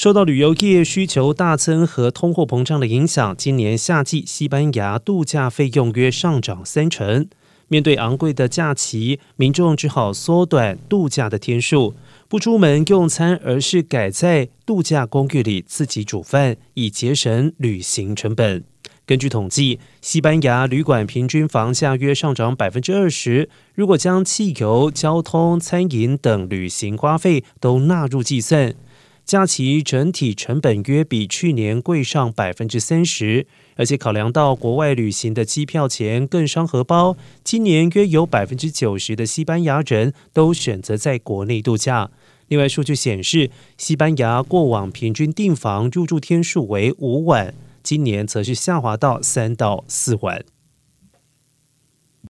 受到旅游业需求大增和通货膨胀的影响，今年夏季西班牙度假费用约上涨三成。面对昂贵的假期，民众只好缩短度假的天数，不出门用餐，而是改在度假公寓里自己煮饭，以节省旅行成本。根据统计，西班牙旅馆平均房价约上涨百分之二十。如果将汽油、交通、餐饮等旅行花费都纳入计算，假期整体成本约比去年贵上百分之三十。而且考量到国外旅行的机票钱更伤荷包，今年约有百分之九十的西班牙人都选择在国内度假。另外，数据显示，西班牙过往平均订房入住天数为五晚。今年则是下滑到三到四晚。